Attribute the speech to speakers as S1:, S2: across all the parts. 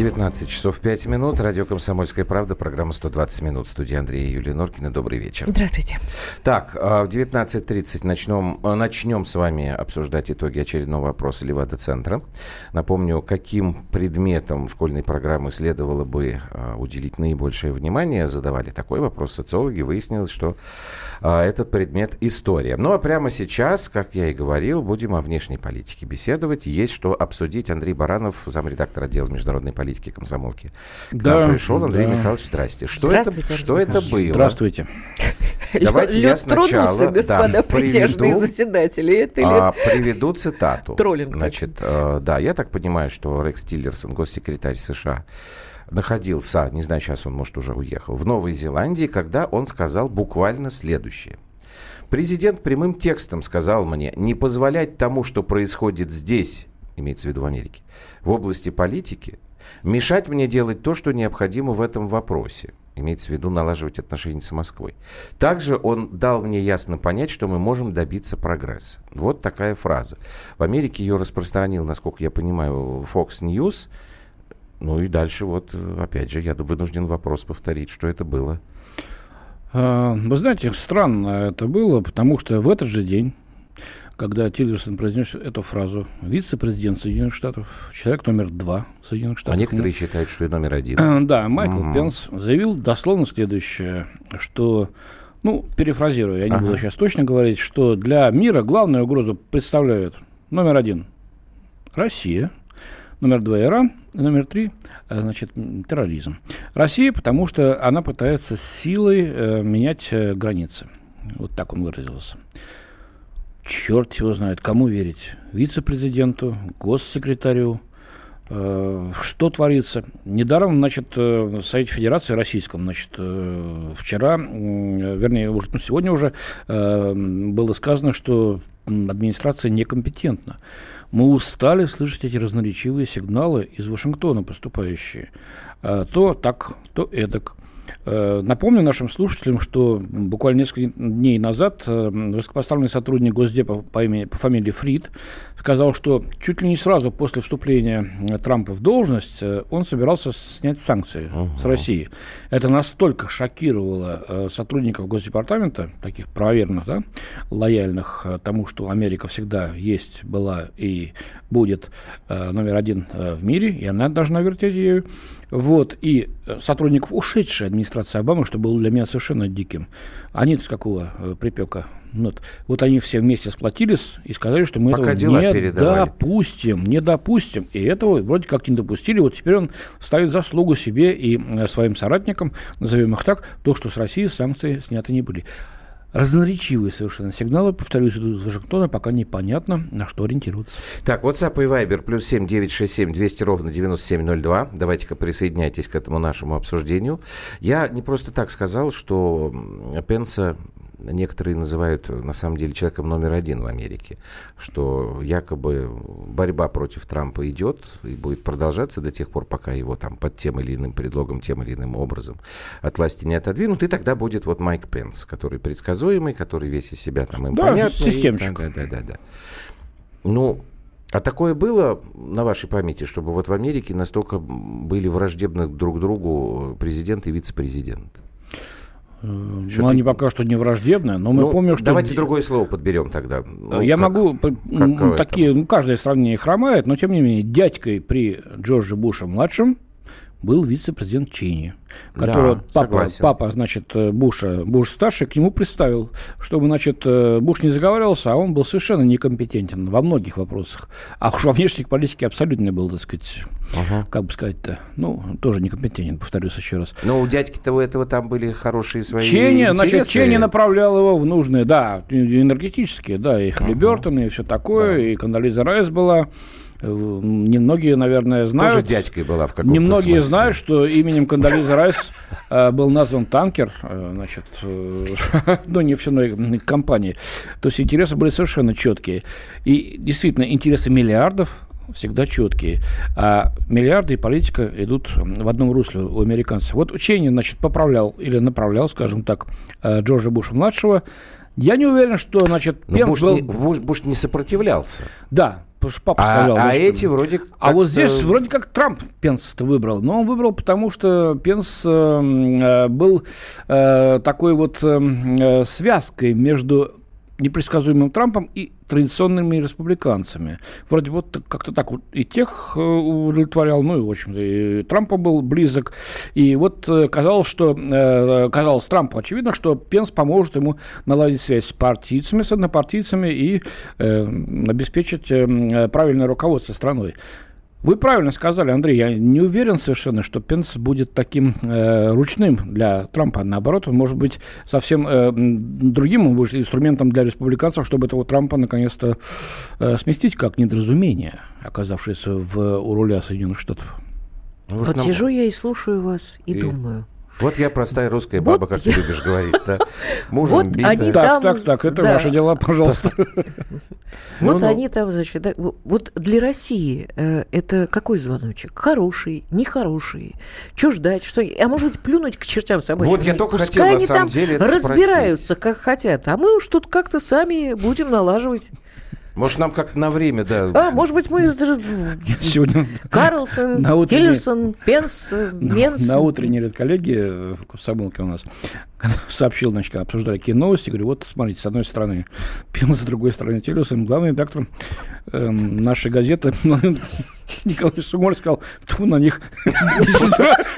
S1: 19 часов 5 минут. Радио «Комсомольская правда». Программа «120 минут». Студия Андрея Юлия Норкина. Добрый вечер.
S2: Здравствуйте.
S1: Так, а, в 19.30 начнем, э, начнем с вами обсуждать итоги очередного опроса Левада-центра. Напомню, каким предметом школьной программы следовало бы а, уделить наибольшее внимание. Задавали такой вопрос социологи. Выяснилось, что а, этот предмет – история. Ну, а прямо сейчас, как я и говорил, будем о внешней политике беседовать. Есть что обсудить. Андрей Баранов, замредактор отдела международной политики политики комсомолки. К да, нам пришел Андрей да. Михайлович, здрасте. Что
S2: Здравствуйте,
S1: это, что это было?
S3: Здравствуйте.
S1: Давайте я сначала
S2: господа да, присяжные приведу, заседатели. Это
S1: а, приведу цитату.
S2: Троллинг.
S1: Значит, э, да, я так понимаю, что Рекс Тиллерсон, госсекретарь США, находился, не знаю, сейчас он, может, уже уехал, в Новой Зеландии, когда он сказал буквально следующее. Президент прямым текстом сказал мне не позволять тому, что происходит здесь, имеется в виду в Америке, в области политики, мешать мне делать то, что необходимо в этом вопросе. Имеется в виду налаживать отношения с Москвой. Также он дал мне ясно понять, что мы можем добиться прогресса. Вот такая фраза. В Америке ее распространил, насколько я понимаю, Fox News. Ну и дальше вот, опять же, я вынужден вопрос повторить, что это было.
S3: А, вы знаете, странно это было, потому что в этот же день когда Тиллерсон произнес эту фразу. Вице-президент Соединенных Штатов, человек номер два Соединенных Штатов.
S1: А некоторые считают, что и номер один.
S3: Да, Майкл угу. Пенс заявил дословно следующее, что, ну, перефразирую, я не ага. буду сейчас точно говорить, что для мира главную угрозу представляют номер один – Россия, номер два – Иран, и номер три э, – значит, терроризм. Россия, потому что она пытается силой э, менять э, границы. Вот так он выразился черт его знает, кому верить. Вице-президенту, госсекретарю, э, что творится. Недаром, значит, э, в Совете Федерации Российском, значит, э, вчера, э, вернее, уже, ну, сегодня уже э, было сказано, что администрация некомпетентна. Мы устали слышать эти разноречивые сигналы из Вашингтона поступающие. Э, то так, то эдак. Э, напомню нашим слушателям, что буквально несколько дней назад э, высокопоставленный сотрудник Госдепа по, имени, по фамилии Фрид сказал, что чуть ли не сразу после вступления Трампа в должность э, он собирался снять санкции угу. с России. Это настолько шокировало сотрудников Госдепартамента, таких проверенных, да, лояльных тому, что Америка всегда есть, была и будет номер один в мире, и она должна вертеть ею. Вот, и сотрудников ушедшей администрации Обамы, что было для меня совершенно диким. Они с какого э, припека? Вот. вот они все вместе сплотились и сказали, что мы Пока этого не передавали. допустим, не допустим. И этого вроде как не допустили. Вот теперь он ставит заслугу себе и э, своим соратникам, назовем их так, то, что с России санкции сняты не были разноречивые совершенно сигналы, повторюсь, идут из Вашингтона, пока непонятно, на что ориентироваться.
S1: Так, WhatsApp и Viber, плюс семь девять шесть семь двести ровно девяносто семь ноль два. Давайте-ка присоединяйтесь к этому нашему обсуждению. Я не просто так сказал, что Пенса некоторые называют на самом деле человеком номер один в Америке, что якобы борьба против Трампа идет и будет продолжаться до тех пор, пока его там под тем или иным предлогом, тем или иным образом от власти не отодвинут, и тогда будет вот Майк Пенс, который предсказуемый, который весь из себя там импонятный. Да,
S3: системщик.
S1: Да, да, да, да. Ну, а такое было на вашей памяти, чтобы вот в Америке настолько были враждебны друг другу президент и вице-президент?
S3: Что ну, они пока что не враждебные, но мы ну, помним, что...
S1: Давайте другое слово подберем тогда.
S3: Ну, Я как, могу... Как такие, ну, каждое сравнение хромает, но тем не менее, дядькой при Джордже Буше-младшем был вице-президент Чини, которого да, папа, папа, значит, Буша, Буш старший, к нему представил, чтобы, значит, Буш не заговаривался, а он был совершенно некомпетентен во многих вопросах. А уж во внешней политике абсолютно был, так сказать, ага. как бы сказать-то, ну, тоже некомпетентен, повторюсь еще раз.
S1: Но у дядьки-то у этого там были хорошие свои
S3: Чени, интересы. значит, Чени направлял его в нужные, да, энергетические, да, и Халибертон, ага. и все такое, да. и Кондолиза Райс была. Немногие, наверное, знают...
S1: Тоже дядькой была в каком-то
S3: Немногие
S1: смысле.
S3: знают, что именем Кондолизы Райс э, был назван танкер, э, значит, э, ну, нефтяной компании. То есть интересы были совершенно четкие. И действительно, интересы миллиардов всегда четкие. А миллиарды и политика идут в одном русле у американцев. Вот Чейни, значит, поправлял или направлял, скажем так, Джорджа Буша-младшего. Я не уверен, что, значит,
S1: Пенс Буш, был... не, Буш, Буш не сопротивлялся.
S3: Да, потому что папа а, сказал.
S1: А эти вроде
S3: А вот здесь вроде как Трамп Пенс выбрал. Но он выбрал, потому что Пенс э, э, был э, такой вот э, э связкой между непредсказуемым Трампом и традиционными республиканцами. Вроде вот как-то так вот и тех э, удовлетворял, ну и, в общем-то, и Трампа был близок. И вот э, казалось, что, э, казалось Трампу очевидно, что Пенс поможет ему наладить связь с партийцами, с однопартийцами и э, обеспечить э, правильное руководство страной. Вы правильно сказали, Андрей, я не уверен совершенно, что Пенс будет таким э, ручным для Трампа. Наоборот, он может быть совсем э, другим, он будет инструментом для республиканцев, чтобы этого Трампа наконец-то э, сместить как недоразумение, оказавшееся в, у руля Соединенных Штатов.
S2: Вот нам... сижу я и слушаю вас и, и думаю.
S1: Вот я простая русская баба, вот как я... ты любишь говорить, да?
S2: Мужем вот битая. Они
S3: так, там... так, так, это да. ваши дела, пожалуйста.
S2: Вот ну, ну. они там, значит, вот для России э, это какой звоночек? Хороший, нехороший? Что ждать? Что... А может быть, плюнуть к чертям собачьим?
S1: Вот я только хотел, на самом деле,
S2: разбираются, как хотят, а мы уж тут как-то сами будем налаживать.
S1: Может, нам как на время, да.
S2: А, может быть, мы сегодня Карлсон, на Тиллерсон, Пенс, Менс.
S3: На утренней редколлегии в Комсомолке у нас сообщил, значит, обсуждали какие новости, говорю, вот, смотрите, с одной стороны Пенс, с другой стороны Тиллерсон, главный редактор э, нашей газеты Николай Сумоль сказал, тьфу на них 10 раз.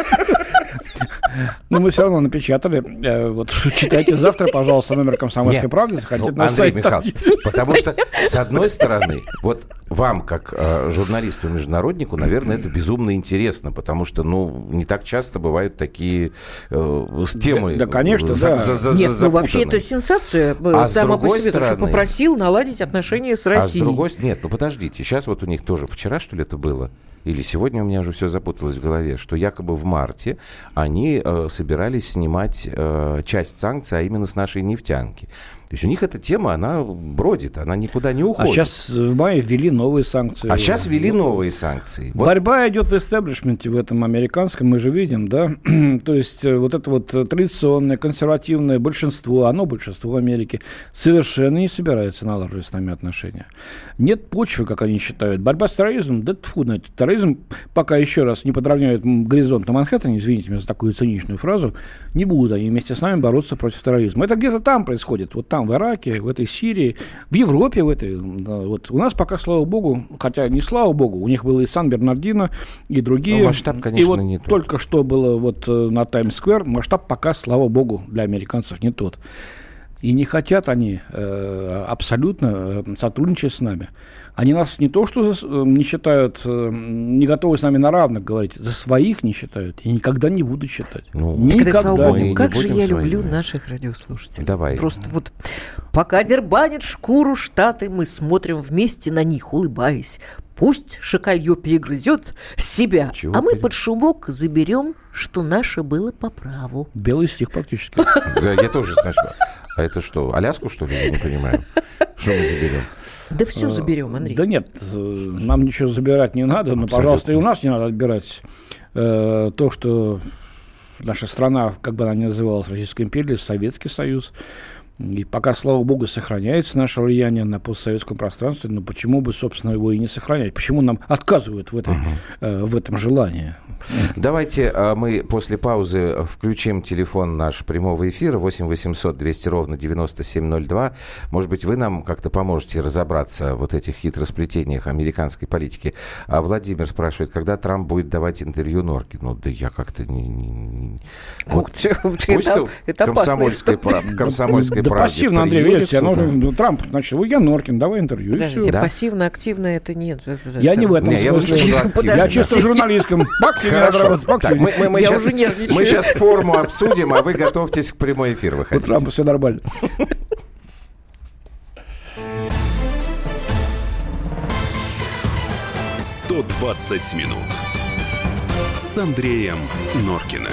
S3: Но мы все равно напечатали. Э, вот читайте завтра, пожалуйста, номер «Комсомольской правды», заходите ну, на
S1: Андрей сайт. Михайлович, потому что, с одной стороны, вот вам, как э, журналисту-международнику, наверное, это безумно интересно, потому что, ну, не так часто бывают такие э, темы.
S3: Да, да конечно, за, да. За,
S2: за, Нет, ну вообще это сенсация. А Сама по себе, стороны, что попросил наладить отношения с Россией.
S1: А с другой нет, ну подождите, сейчас вот у них тоже вчера, что ли, это было? или сегодня у меня уже все запуталось в голове, что якобы в марте они э, собирались снимать э, часть санкций, а именно с нашей нефтянки. То есть у них эта тема, она бродит, она никуда не уходит.
S3: А сейчас в мае ввели новые санкции.
S1: А сейчас ввели новые санкции.
S3: Вот. Борьба идет в истеблишменте, в этом американском, мы же видим, да. То есть э, вот это вот традиционное, консервативное большинство, оно большинство в Америке, совершенно не собирается налаживать с нами отношения. Нет почвы, как они считают. Борьба с терроризмом, да тьфу на. Терроризм, пока еще раз не подравняют горизонт на Манхэттене, извините меня за такую циничную фразу, не будут они вместе с нами бороться против терроризма. Это где-то там происходит, вот там там, в Ираке, в этой Сирии, в Европе в этой. Да, вот у нас пока, слава богу, хотя не слава богу, у них было и Сан-Бернардино, и другие. Но
S1: масштаб, конечно,
S3: и вот
S1: не
S3: тот. только что было вот э, на Таймс-сквер, масштаб пока, слава богу, для американцев не тот. И не хотят они э, абсолютно э, сотрудничать с нами. Они нас не то что за, э, не считают, э, не готовы с нами на равных говорить, за своих не считают и никогда не будут считать.
S2: Ну, никогда. Богу, не как же я люблю своими. наших радиослушателей.
S1: Давай.
S2: Просто вот пока дербанит шкуру Штаты, мы смотрим вместе на них, улыбаясь. Пусть шакалье перегрызет себя, Чего а мы пере... под шумок заберем, что наше было по праву.
S3: Белый стих практически.
S1: Да, я тоже, знаешь, а это что, Аляску, что ли, я не понимаю? Что мы заберем?
S2: Да все заберем, Андрей.
S3: Да нет, э, нам ничего забирать не надо, но, пожалуйста, и у нас не надо отбирать э, то, что наша страна, как бы она ни называлась, Российская империя, Советский Союз, и пока, слава богу, сохраняется наше влияние на постсоветском пространстве, но почему бы, собственно, его и не сохранять? Почему нам отказывают в, этой, uh-huh. э, в этом желании?
S1: Давайте э, мы после паузы включим телефон наш прямого эфира 8 800 200 ровно 9702. Может быть, вы нам как-то поможете разобраться в вот этих хитросплетениях американской политики. А Владимир спрашивает, когда Трамп будет давать интервью Норкину? Да я как-то не... не, не...
S2: Вот, это, это комсомольская,
S1: комсомольская
S3: да пассивно, Андрей, видите, оно, ну, Трамп, значит, я Норкин, давай интервью.
S2: Подождите, да? пассивно-активно это нет.
S3: Я не в этом не, смысле. Я, я чисто журналистском.
S1: Хорошо. Так, мы, мы, мы, я сейчас, уже нервничаю. Мы сейчас форму обсудим, а вы готовьтесь к прямой эфир выходить.
S3: У Трампа все нормально.
S4: «120 минут» с Андреем Норкиным.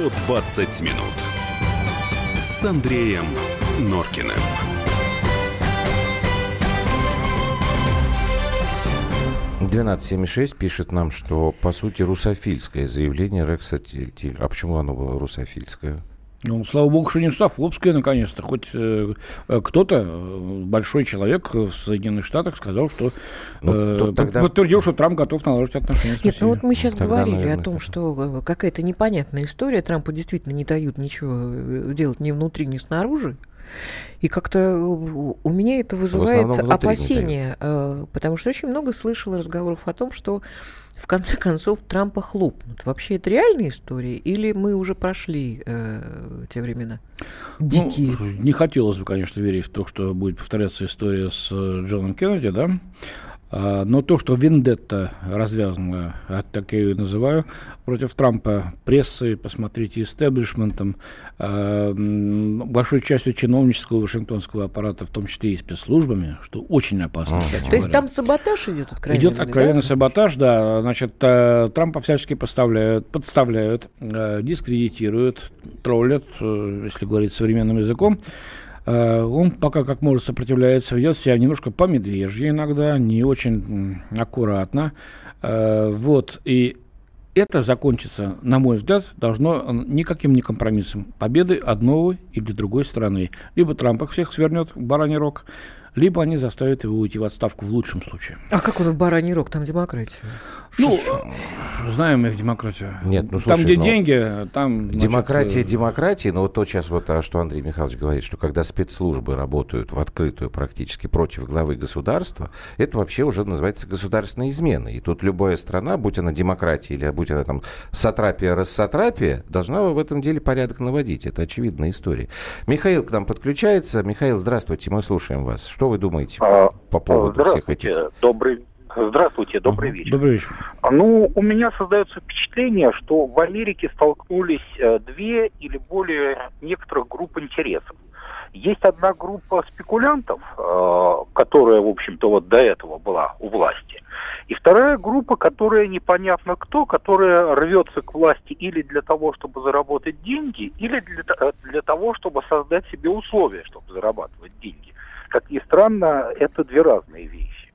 S4: «120 минут» с Андреем Норкиным.
S1: 1276 пишет нам, что, по сути, русофильское заявление Рекса Тильера. А почему оно было русофильское?
S3: Ну, слава богу, что не русофобское, наконец-то. Хоть э, э кто-то, э, большой человек в Соединенных Штатах сказал, что ну, э, тогда... подтвердил, что Трамп готов наладить отношения с
S2: Нет, ну вот мы сейчас тогда, говорили наверное, о том, что э, какая-то непонятная история. Трампу действительно не дают ничего делать ни внутри, ни снаружи. И как-то у меня это вызывает опасения, потому что очень много слышала разговоров о том, что в конце концов Трампа хлопнут. Вообще это реальная история или мы уже прошли э, те времена?
S3: Дикие. Ну, не хотелось бы, конечно, верить в то, что будет повторяться история с э, Джоном Кеннеди, да? А, но то, что вендетта развязана, так я ее называю, против Трампа прессы, посмотрите, истеблишментом, а, большой частью чиновнического вашингтонского аппарата, в том числе и спецслужбами, что очень опасно.
S2: То есть там саботаж идет откровенный?
S3: Идет откровенный да? саботаж, да. Значит, э, Трампа всячески поставляют, подставляют, э, дискредитируют, троллят, э, если говорить современным языком. Э, он пока как может сопротивляется, ведет себя немножко по медвежьи иногда, не очень аккуратно. Э, вот, и это закончится, на мой взгляд, должно никаким не компромиссом. Победы одной или другой стороны. Либо Трамп их всех свернет бараний рог, либо они заставят его уйти в отставку в лучшем случае.
S2: А как он в бараний рог? Там демократия.
S3: Ну, знаем их демократию.
S1: Нет, ну слушай,
S3: Там, где ну, деньги, там...
S1: Демократия значит, э, демократии, но вот то сейчас вот, а что Андрей Михайлович говорит, что когда спецслужбы работают в открытую практически против главы государства, это вообще уже называется государственная измена. И тут любая страна, будь она демократия или будь она там сатрапия, рассатрапия, должна в этом деле порядок наводить. Это очевидная история. Михаил к нам подключается. Михаил, здравствуйте, мы слушаем вас. Что вы думаете а, по поводу всех этих...
S5: Добрый, Здравствуйте, добрый вечер.
S3: Добрый вечер.
S5: Ну, у меня создается впечатление, что в Америке столкнулись э, две или более некоторых групп интересов. Есть одна группа спекулянтов, э, которая, в общем-то, вот до этого была у власти. И вторая группа, которая непонятно кто, которая рвется к власти или для того, чтобы заработать деньги, или для, э, для того, чтобы создать себе условия, чтобы зарабатывать деньги. Как ни странно, это две разные вещи.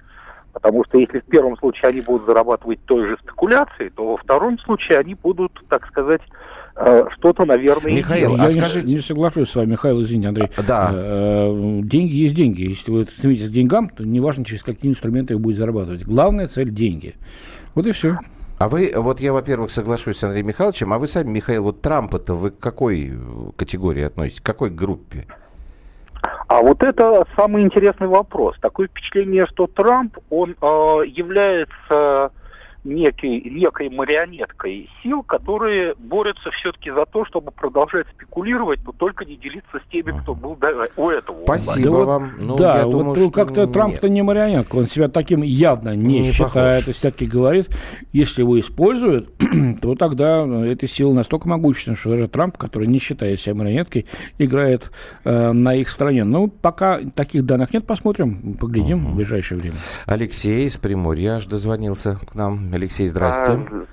S5: Потому что если в первом случае они будут зарабатывать той же спекуляцией, то во втором случае они будут, так сказать, э, что-то, наверное,
S3: Михаил, я а скажите... не, не соглашусь с вами, Михаил, извините, Андрей.
S1: Да.
S3: Э, деньги есть деньги. Если вы стремитесь к деньгам, то неважно, через какие инструменты вы будете зарабатывать. Главная цель – деньги. Вот и все.
S1: А вы, вот я, во-первых, соглашусь с Андреем Михайловичем, а вы сами, Михаил, вот Трампа-то вы к какой категории относитесь, к какой группе?
S5: А вот это самый интересный вопрос. Такое впечатление, что Трамп, он э, является некой, некой марионеткой сил, которые борются все-таки за то, чтобы продолжать спекулировать, но только не делиться с теми, кто был до, у этого.
S1: Спасибо
S3: да
S1: вам.
S3: Ну, да, я вот думаю, как-то Трамп-то не марионетка, он себя таким явно не, не считает, и все-таки говорит, если его используют, то тогда эти силы настолько могущественны, что даже Трамп, который не считает себя марионеткой, играет э, на их стороне. Ну, пока таких данных нет, посмотрим, поглядим угу. в ближайшее время.
S1: Алексей из Приморья аж дозвонился к нам. Алексей, здрасте. А,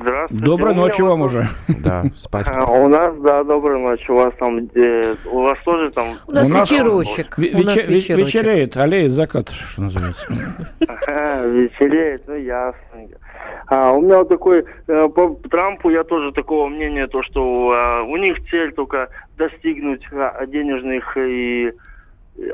S6: здравствуйте.
S3: Доброй ночи вам уже.
S1: Да, спать. А,
S6: у нас, да, доброй ночи. У вас там, э, у вас тоже там...
S2: У нас вечерочек.
S3: У нас вечереет, аллеет закат, что называется.
S6: Вечереет, ну ясно. А, у меня вот такой, э, по Трампу я тоже такого мнения, то, что а, у них цель только достигнуть денежных и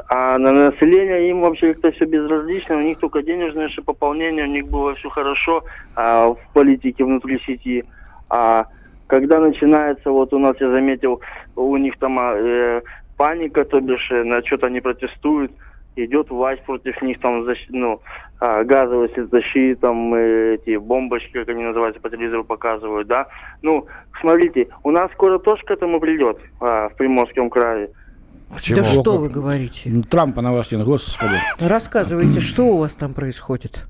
S6: а на население им вообще как-то все безразлично, у них только денежное же пополнение, у них было все хорошо а, в политике внутри сети. А когда начинается, вот у нас я заметил, у них там а, э, паника, то бишь э, на что-то они протестуют, идет власть против них, там, защ... ну, а, газовая защита, там, э, эти бомбочки, как они называются, по телевизору показывают, да. Ну, смотрите, у нас скоро тоже к этому придет а, в Приморском крае.
S2: Почему? Да что вы говорите?
S3: Трампа на вас нет, господи.
S2: Рассказывайте, что у вас там происходит?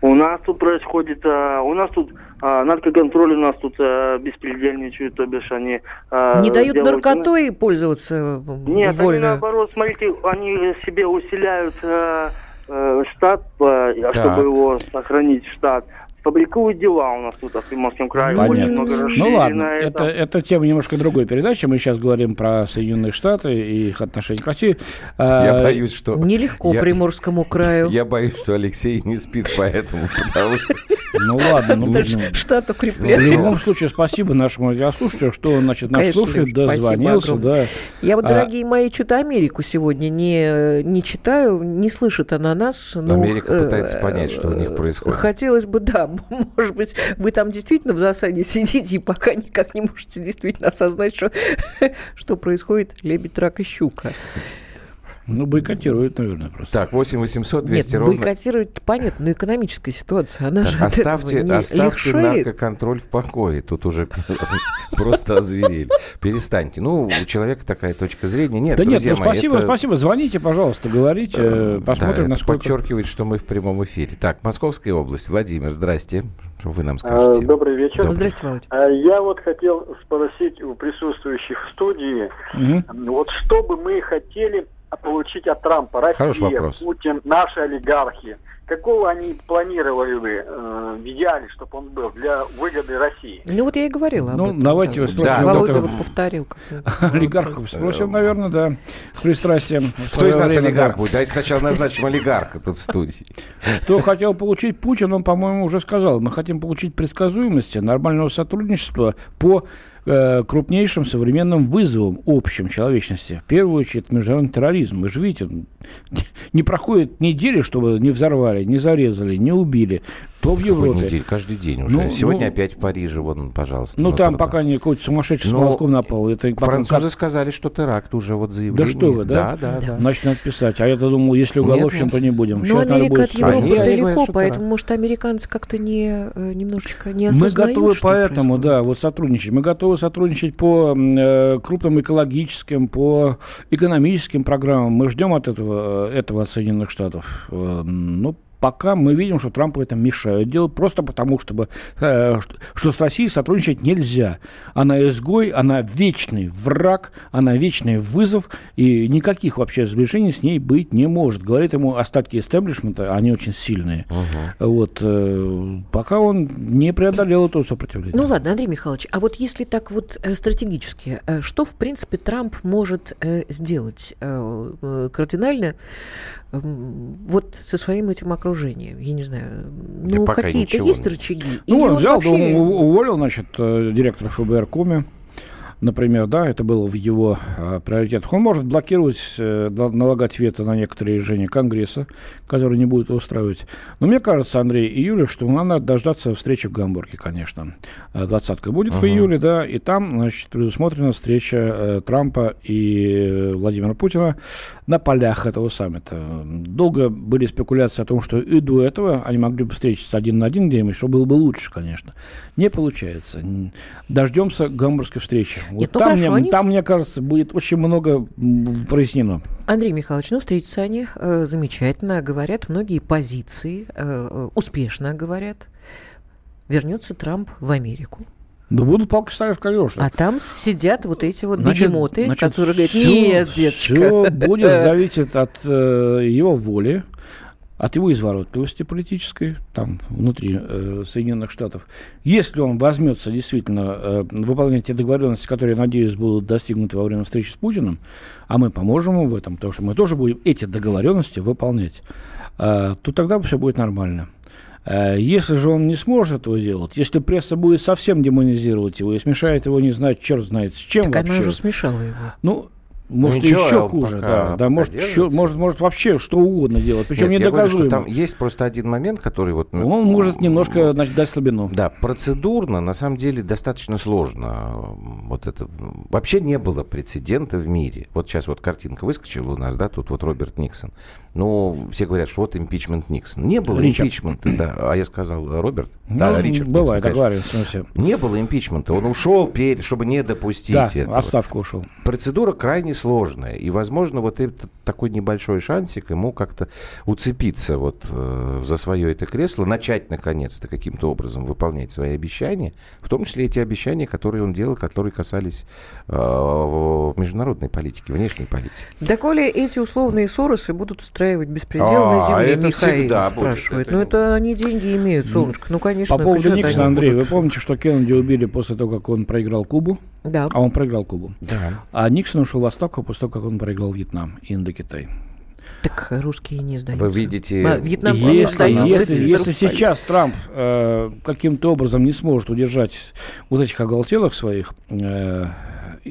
S6: У нас тут происходит, а, у нас тут а, наркоконтроль у нас тут а, беспредельничают, то бишь они...
S2: А, Не дают делают... наркотой пользоваться
S6: Нет, вольно? они наоборот, смотрите, они себе усиляют а, а, штат, а, чтобы его сохранить штат фабрикуют дела у нас тут в Приморском крае.
S3: Понятно. Ну ладно, это. Это, это тема немножко другой передачи. Мы сейчас говорим про Соединенные Штаты и их отношения к России.
S1: Я а, боюсь, что...
S2: Нелегко я, Приморскому краю.
S1: Я боюсь, что Алексей не спит поэтому, потому что...
S3: Ну ладно, ну, ну
S2: штат укрепляет.
S3: В любом случае, спасибо нашему радиослушателю, что он, значит, нас Конечно, слушает, дозвонился, да.
S2: Я вот, а дорогие мои, что-то Америку сегодня не, не читаю, не слышит она нас.
S1: Америка пытается понять, что у них происходит.
S2: Хотелось бы, да, может быть, вы там действительно в засаде сидите и пока никак не можете действительно осознать, что, что происходит лебедь, рак и щука.
S3: Ну, бойкотируют, наверное, просто.
S1: Так, 8 800 200 Нет,
S2: ровно... бойкотируют, понятно, но экономическая ситуация, она так, же
S1: Оставьте, оставьте наркоконтроль в покое, тут уже просто озверели. Перестаньте. Ну, у человека такая точка зрения. Нет,
S3: Да нет, ну, спасибо, спасибо. Звоните, пожалуйста, говорите, э, посмотрим, насколько...
S1: подчеркивает, что мы в прямом эфире. Так, Московская область. Владимир, здрасте. Вы нам скажете?
S7: Добрый вечер.
S2: Добрый. Здрасте, Володь.
S7: А, я вот хотел спросить у присутствующих в студии, вот что бы мы хотели получить от Трампа? Россия, Путин, наши олигархи. Какого они планировали бы э, в идеале, чтобы он был для выгоды России?
S2: Ну вот я и говорила
S3: ну, этом. давайте да. спросим.
S2: Да, Володя вот повторил.
S3: Олигархов спросим, наверное, да, с пристрастием.
S1: Кто из нас олигарх будет? Давайте сначала назначим олигарха тут в студии.
S3: Что хотел получить Путин, он, по-моему, уже сказал. Мы хотим получить предсказуемости, нормального сотрудничества по Э, крупнейшим современным вызовом общим человечности. В первую очередь, это международный терроризм. Вы же видите, не проходит недели, чтобы не взорвали, не зарезали, не убили. То в Европе.
S1: Недель, каждый день уже. Ну, Сегодня ну, опять в Париже, вон, пожалуйста.
S3: Ну, там пока не какой-то сумасшедший с молотком напал. Это
S1: французы как... сказали, что теракт уже вот заявление.
S3: Да что вы, да? Да, да, да. Значит, надо писать. А я-то думал, если уголовщин, то не будем.
S2: Но Америка от Европы Они, далеко, говорят, поэтому, может, американцы как-то не, э, немножечко не осознают,
S3: Мы готовы поэтому, да, вот сотрудничать. Мы готовы сотрудничать по э, крупным экологическим, по экономическим программам. Мы ждем от этого, э, этого от Соединенных Штатов. Э, ну, пока мы видим, что Трампу это мешает делать, просто потому, чтобы, э, что с Россией сотрудничать нельзя. Она изгой, она вечный враг, она вечный вызов, и никаких вообще сближений с ней быть не может. Говорит ему остатки истеблишмента, они очень сильные. Угу. Вот, э, пока он не преодолел этого сопротивления.
S2: Ну ладно, Андрей Михайлович, а вот если так вот э, стратегически, э, что, в принципе, Трамп может э, сделать э, э кардинально вот со своим этим окружением, я не знаю, ну какие-то есть рычаги?
S3: Ну, он взял, вообще... уволил, значит, э, директора ФБР Коми, например, да, это было в его э, приоритетах. Он может блокировать, э, налагать вето на некоторые решения Конгресса, которые не будут устраивать. Но мне кажется, Андрей и Юля, что нам надо дождаться встречи в Гамбурге, конечно. Э, двадцатка будет uh-huh. в июле, да, и там, значит, предусмотрена встреча э, Трампа и Владимира Путина на полях этого саммита. Долго были спекуляции о том, что и до этого они могли бы встретиться один на один где-нибудь, что было бы лучше, конечно. Не получается. Дождемся гамбургской встречи. Вот Нет, ну там, хорошо, мне, они... там, мне кажется, будет очень много прояснено.
S2: Андрей Михайлович, ну, встретятся они э, замечательно, говорят многие позиции, э, э успешно говорят. Вернется Трамп в Америку.
S3: Да будут палки ставить в колеса.
S2: А там сидят вот эти вот значит, бегемоты, значит, которые говорят, нет, деточка.
S3: Все будет зависеть от э, его воли, от его изворотливости политической, там, внутри э, Соединенных Штатов. Если он возьмется действительно э, выполнять те договоренности, которые, надеюсь, будут достигнуты во время встречи с Путиным, а мы поможем ему в этом, потому что мы тоже будем эти договоренности выполнять, э, то тогда все будет нормально. Э, если же он не сможет этого делать, если пресса будет совсем демонизировать его и смешает его, не знать, черт знает с чем
S2: так
S3: вообще.
S2: она уже смешала его.
S3: Ну, может, ну, еще хуже, да, да может, еще, может, может вообще что угодно делать, причем Нет, недоказуемо.
S1: Я говорю, что там есть просто один момент, который вот...
S3: Ну, Он может немножко значит, дать слабину.
S1: Да, процедурно, на самом деле, достаточно сложно. Вот это... Вообще не было прецедента в мире. Вот сейчас вот картинка выскочила у нас, да, тут вот Роберт Никсон. Ну, все говорят, что вот импичмент Никсон. Не было Ричард. импичмента, да. А я сказал Роберт?
S3: Ну, да, Ричард. Бывает, договариваемся.
S1: Не было импичмента. Он ушел, чтобы не допустить да, этого.
S3: отставку ушел.
S1: Процедура крайне сложная. И, возможно, вот этот такой небольшой шансик ему как-то уцепиться вот э, за свое это кресло, начать, наконец-то, каким-то образом выполнять свои обещания, в том числе эти обещания, которые он делал, которые касались э, международной политики, внешней политики.
S2: Да, коли эти условные Соросы будут устраивать беспредел а, на земле, Михаил спрашивает. Ну, это они деньги имеют, солнышко. Ну, конечно.
S3: По поводу Никсона, Андрей, будут... вы помните, что Кеннеди убили после того, как он проиграл Кубу?
S2: Да.
S3: А он проиграл Кубу. Да. А Никсон ушел в отставку после того, как он проиграл Вьетнам и Индокитай.
S2: Так русские не сдаются.
S1: Вы видите...
S3: А, Вьетнам если, если, если сейчас Трамп э, каким-то образом не сможет удержать вот этих оголтелых своих, э,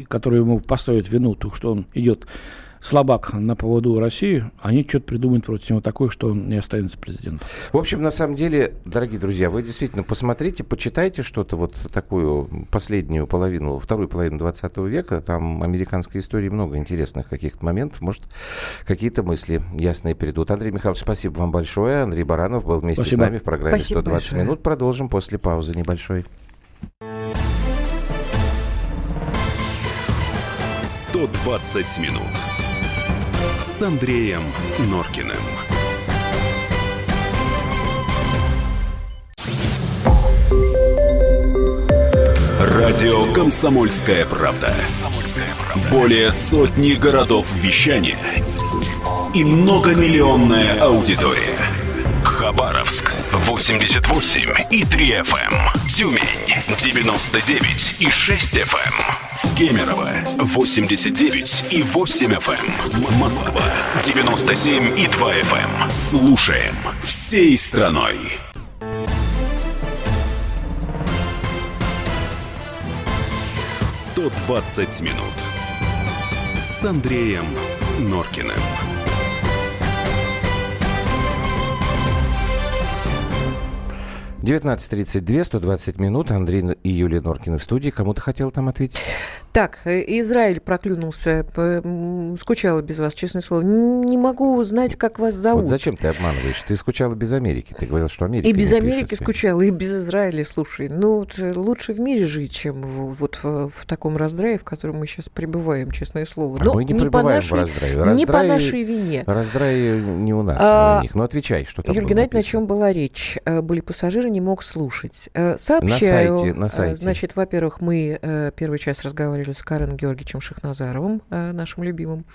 S3: которые ему поставят вину, то, что он идет слабак на поводу России, они что-то придумают против него такое, что он не останется президентом.
S1: В общем, на самом деле, дорогие друзья, вы действительно посмотрите, почитайте что-то вот такую последнюю половину, вторую половину 20 века. Там американской истории много интересных каких-то моментов. Может, какие-то мысли ясные придут. Андрей Михайлович, спасибо вам большое. Андрей Баранов был вместе спасибо. с нами в программе спасибо 120 большое. минут. Продолжим после паузы небольшой.
S4: 120 минут с Андреем Норкиным. Радио «Комсомольская правда». Более сотни городов вещания и многомиллионная аудитория. Хабаровск 88 и 3 FM. Эм. Тюмень 99 и 6 FM. Кемерово 89 и 8 FM. Эм. Москва 97 и 2 FM. Эм. Слушаем всей страной. «120 минут» с Андреем Норкиным.
S1: 19.32, 120 минут. Андрей и Юлия Норкины в студии. Кому-то хотел там ответить?
S2: Так, э, Израиль проклюнулся. Скучала без вас, честное слово. Не могу узнать, как вас зовут. Вот
S1: зачем ты обманываешь? Ты скучала без Америки. Ты говорил, что Америка
S2: И без Америки скучала, и без Израиля. Слушай, ну вот, э, лучше в мире жить, чем вот в, в таком раздрае, в котором мы сейчас пребываем, честное слово.
S1: Но мы не, не пребываем нашей, в раздрае. раздрае.
S2: Не по нашей вине.
S1: Раздрае не у нас, а, у них. Ну, отвечай, что там
S2: Юрий Геннадьевич, о чем была речь? Э, были пассажиры, не мог слушать. Сообщаю. На
S1: сайте, на сайте.
S2: Значит, во-первых, мы первый час разговаривали с Карен Георгиевичем Шахназаровым, э, нашим любимым.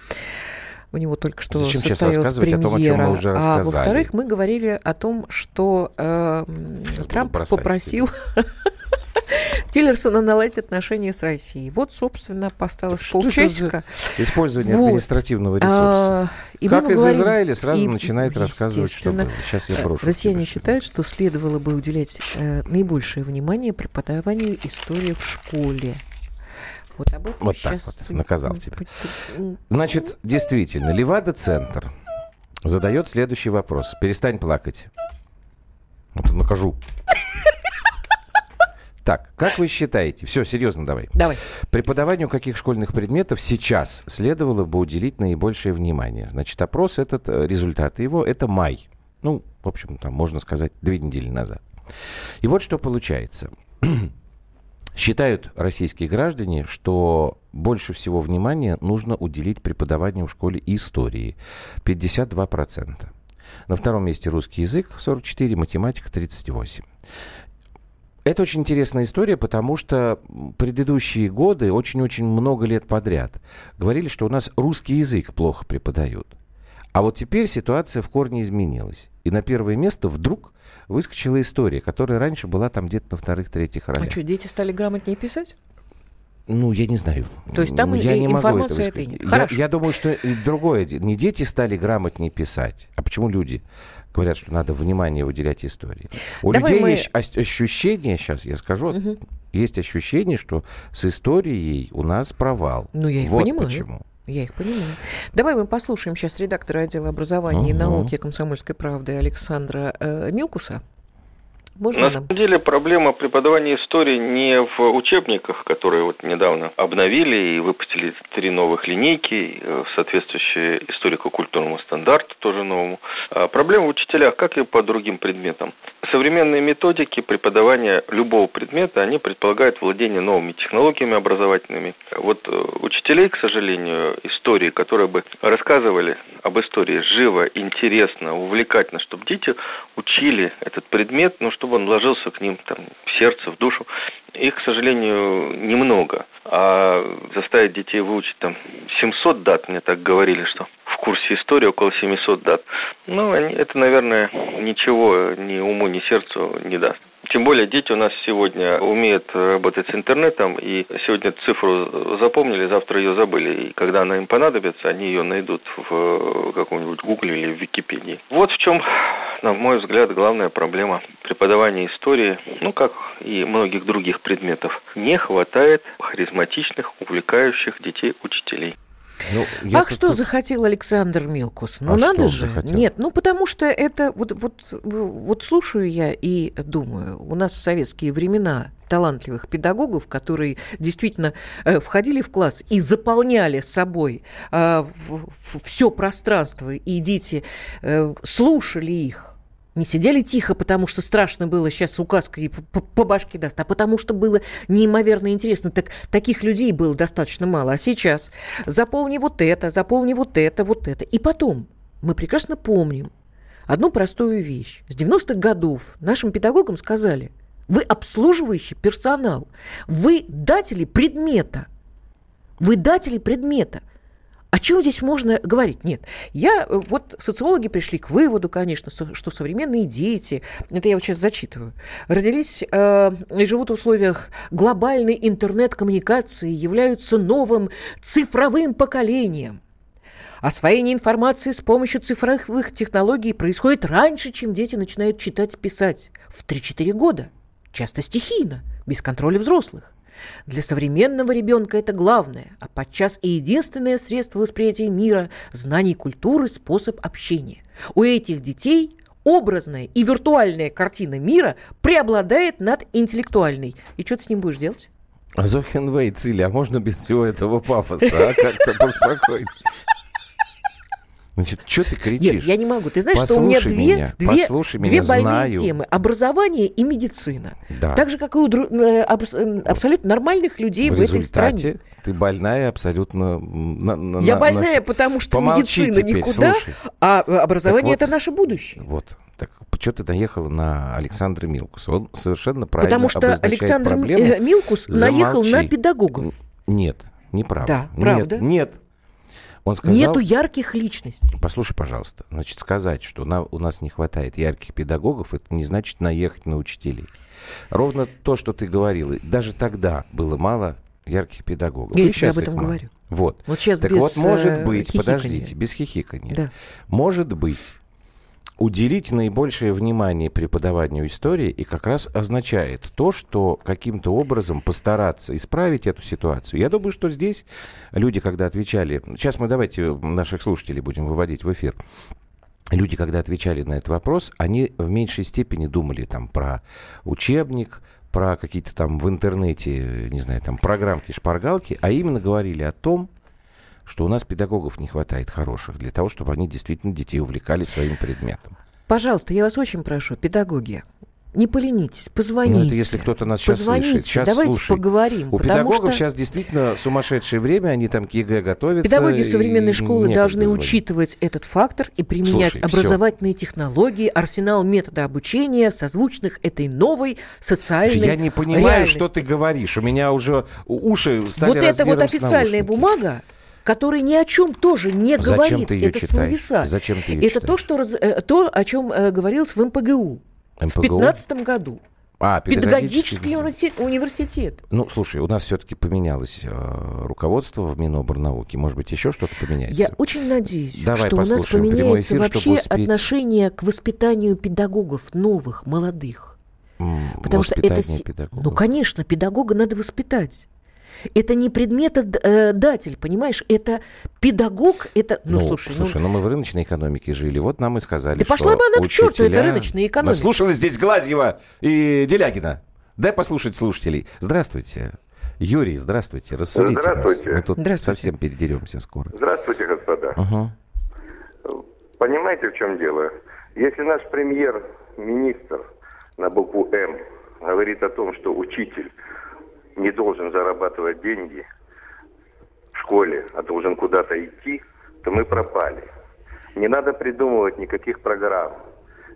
S2: У него только что Зачем состоялась премьера. О том, о чем мы уже рассказали? А во-вторых, мы говорили о том, что э, Трамп попросил Тиллерсона наладить отношения с Россией. Вот, собственно, осталось что полчасика.
S1: Использование вот. административного ресурса. А, и как из говорим, Израиля сразу и, начинает рассказывать, что сейчас я брошу.
S2: Россияне считают, что следовало бы уделять э, наибольшее внимание преподаванию истории в школе.
S1: Вот об этом Вот так вот, наказал тебя. Значит, действительно, Левада-центр задает следующий вопрос. Перестань плакать. Вот накажу. Так, как вы считаете, все, серьезно давай.
S2: Давай.
S1: Преподаванию каких школьных предметов сейчас следовало бы уделить наибольшее внимание? Значит, опрос этот, э, результаты его, это май. Ну, в общем, там можно сказать, две недели назад. И вот что получается. Считают российские граждане, что больше всего внимания нужно уделить преподаванию в школе истории. 52%. На втором месте русский язык 44, математика 38. Это очень интересная история, потому что предыдущие годы, очень-очень много лет подряд, говорили, что у нас русский язык плохо преподают. А вот теперь ситуация в корне изменилась. И на первое место вдруг выскочила история, которая раньше была там где-то на вторых-третьих ролях. А
S2: что, дети стали грамотнее писать?
S1: Ну, я не знаю.
S2: То есть там я не информации
S1: этой нет. Я, я думаю, что другое. Не дети стали грамотнее писать, а почему люди говорят, что надо внимание выделять истории. У Давай людей мы... есть ощущение, сейчас я скажу, угу. есть ощущение, что с историей у нас провал.
S2: Ну, я их
S1: вот
S2: понимаю.
S1: почему.
S2: Я их понимаю. Давай мы послушаем сейчас редактора отдела образования угу. и науки комсомольской правды Александра э, Милкуса.
S8: Можно На самом деле проблема преподавания истории не в учебниках, которые вот недавно обновили и выпустили три новых линейки, э, соответствующие историко-культурному стандарту, тоже новому. А проблема в учителях, как и по другим предметам. Современные методики преподавания любого предмета, они предполагают владение новыми технологиями образовательными. Вот э, учителей, к сожалению, истории, которые бы рассказывали об истории живо, интересно, увлекательно, чтобы дети учили этот предмет, ну, чтобы он ложился к ним там, в сердце, в душу. Их, к сожалению, немного. А заставить детей выучить там 700 дат, мне так говорили, что в курсе истории около 700 дат. Ну, это, наверное, ничего ни уму, ни сердцу не даст. Тем более дети у нас сегодня умеют работать с интернетом, и сегодня цифру запомнили, завтра ее забыли. И когда она им понадобится, они ее найдут в каком-нибудь Гугле или в Википедии. Вот в чем, на мой взгляд, главная проблема преподавания истории, ну, как и многих других предметов. Не хватает харизматичных, увлекающих детей учителей.
S2: Ну, Ах, что тут... захотел Александр Милкус? Ну, а надо же. Захотел? Нет, ну, потому что это... Вот, вот, вот слушаю я и думаю, у нас в советские времена талантливых педагогов, которые действительно э, входили в класс и заполняли собой э, все пространство, и дети э, слушали их, не сидели тихо, потому что страшно было сейчас указкой по, по башке даст, а потому что было неимоверно интересно. Так, таких людей было достаточно мало. А сейчас заполни вот это, заполни вот это, вот это. И потом мы прекрасно помним одну простую вещь. С 90-х годов нашим педагогам сказали, вы обслуживающий персонал, вы датели предмета. Вы датели предмета. О чем здесь можно говорить? Нет. Я, э, вот социологи пришли к выводу, конечно, что современные дети, это я вот сейчас зачитываю, родились э, и живут в условиях глобальной интернет-коммуникации, являются новым цифровым поколением. Освоение информации с помощью цифровых технологий происходит раньше, чем дети начинают читать и писать. В 3-4 года. Часто стихийно, без контроля взрослых. Для современного ребенка это главное, а подчас и единственное средство восприятия мира, знаний культуры, способ общения. У этих детей образная и виртуальная картина мира преобладает над интеллектуальной. И что ты с ним будешь делать?
S1: Зохенвей, Циля, а можно без всего этого пафоса, а? Как-то поспокойнее. Значит, что ты кричишь? Нет,
S2: я не могу. Ты знаешь, послушай что у меня две, меня, две, две меня, больные знаю. темы. Образование и медицина. Да. Так же, как и у э, э, абсолютно нормальных людей в, в этой стране.
S1: ты больная абсолютно...
S2: На, на, я больная, на... потому что Помолчи медицина теперь, никуда, слушай. а образование вот, это наше будущее.
S1: Вот. Так что ты наехала на Александра Милкуса? Он совершенно правильно
S2: Потому что Александр проблему. Э, Милкус Замолчи. наехал на педагогов.
S1: Нет, неправда.
S2: Да, правда.
S1: Нет, нет, он сказал,
S2: Нету ярких личностей.
S1: Послушай, пожалуйста, значит, сказать, что на, у нас не хватает ярких педагогов, это не значит наехать на учителей. Ровно то, что ты говорила, даже тогда было мало ярких педагогов.
S2: Я сейчас об этом говорю.
S1: Вот. Вот сейчас так без вот, может э, быть, хихикания. подождите, без хихикания. Да. Может быть, уделить наибольшее внимание преподаванию истории и как раз означает то, что каким-то образом постараться исправить эту ситуацию. Я думаю, что здесь люди, когда отвечали... Сейчас мы давайте наших слушателей будем выводить в эфир. Люди, когда отвечали на этот вопрос, они в меньшей степени думали там про учебник, про какие-то там в интернете, не знаю, там программки, шпаргалки, а именно говорили о том, что у нас педагогов не хватает хороших для того, чтобы они действительно детей увлекали своим предметом.
S2: Пожалуйста, я вас очень прошу, педагоги, не поленитесь, позвоните. Ну, это
S1: если кто-то нас сейчас позвоните, слышит. Сейчас
S2: давайте
S1: слушай.
S2: поговорим.
S1: У педагогов что... сейчас действительно сумасшедшее время, они там к ЕГЭ готовятся.
S2: Педагоги современной школы должны звонить. учитывать этот фактор и применять слушай, образовательные все. технологии, арсенал метода обучения, созвучных этой новой социальной
S1: Я не понимаю,
S2: реальности.
S1: что ты говоришь. У меня уже уши стали
S2: Вот эта вот официальная бумага, который ни о чем тоже не
S1: Зачем
S2: говорит.
S1: Ты ее
S2: это
S1: читаешь? словеса. Зачем ты ее
S2: Это читаешь? то, что, э, то, о чем э, говорилось в МПГУ, МПГУ? в 2015 году. А, педагогический, педагогический университет, университет.
S1: Ну, слушай, у нас все-таки поменялось э, руководство в Миноборнауке. Может быть, еще что-то поменяется?
S2: Я очень надеюсь, Давай что у нас поменяется эфир, вообще отношение к воспитанию педагогов новых, молодых.
S1: Потому что это... Педагогов.
S2: Ну, конечно, педагога надо воспитать. Это не предметодатель, понимаешь? Это педагог, это...
S1: Ну, ну слушай, слушай ну... ну мы в рыночной экономике жили. Вот нам и сказали,
S2: да
S1: что
S2: пошла бы она к черту, это рыночная экономика. Мы
S1: слушали здесь Глазьева и Делягина. Дай послушать слушателей. Здравствуйте. Юрий, здравствуйте. Рассудите здравствуйте. Нас. Мы тут здравствуйте. совсем передеремся скоро.
S9: Здравствуйте, господа. Угу. Понимаете, в чем дело? Если наш премьер-министр на букву «М» говорит о том, что учитель не должен зарабатывать деньги в школе, а должен куда-то идти, то мы пропали. Не надо придумывать никаких программ,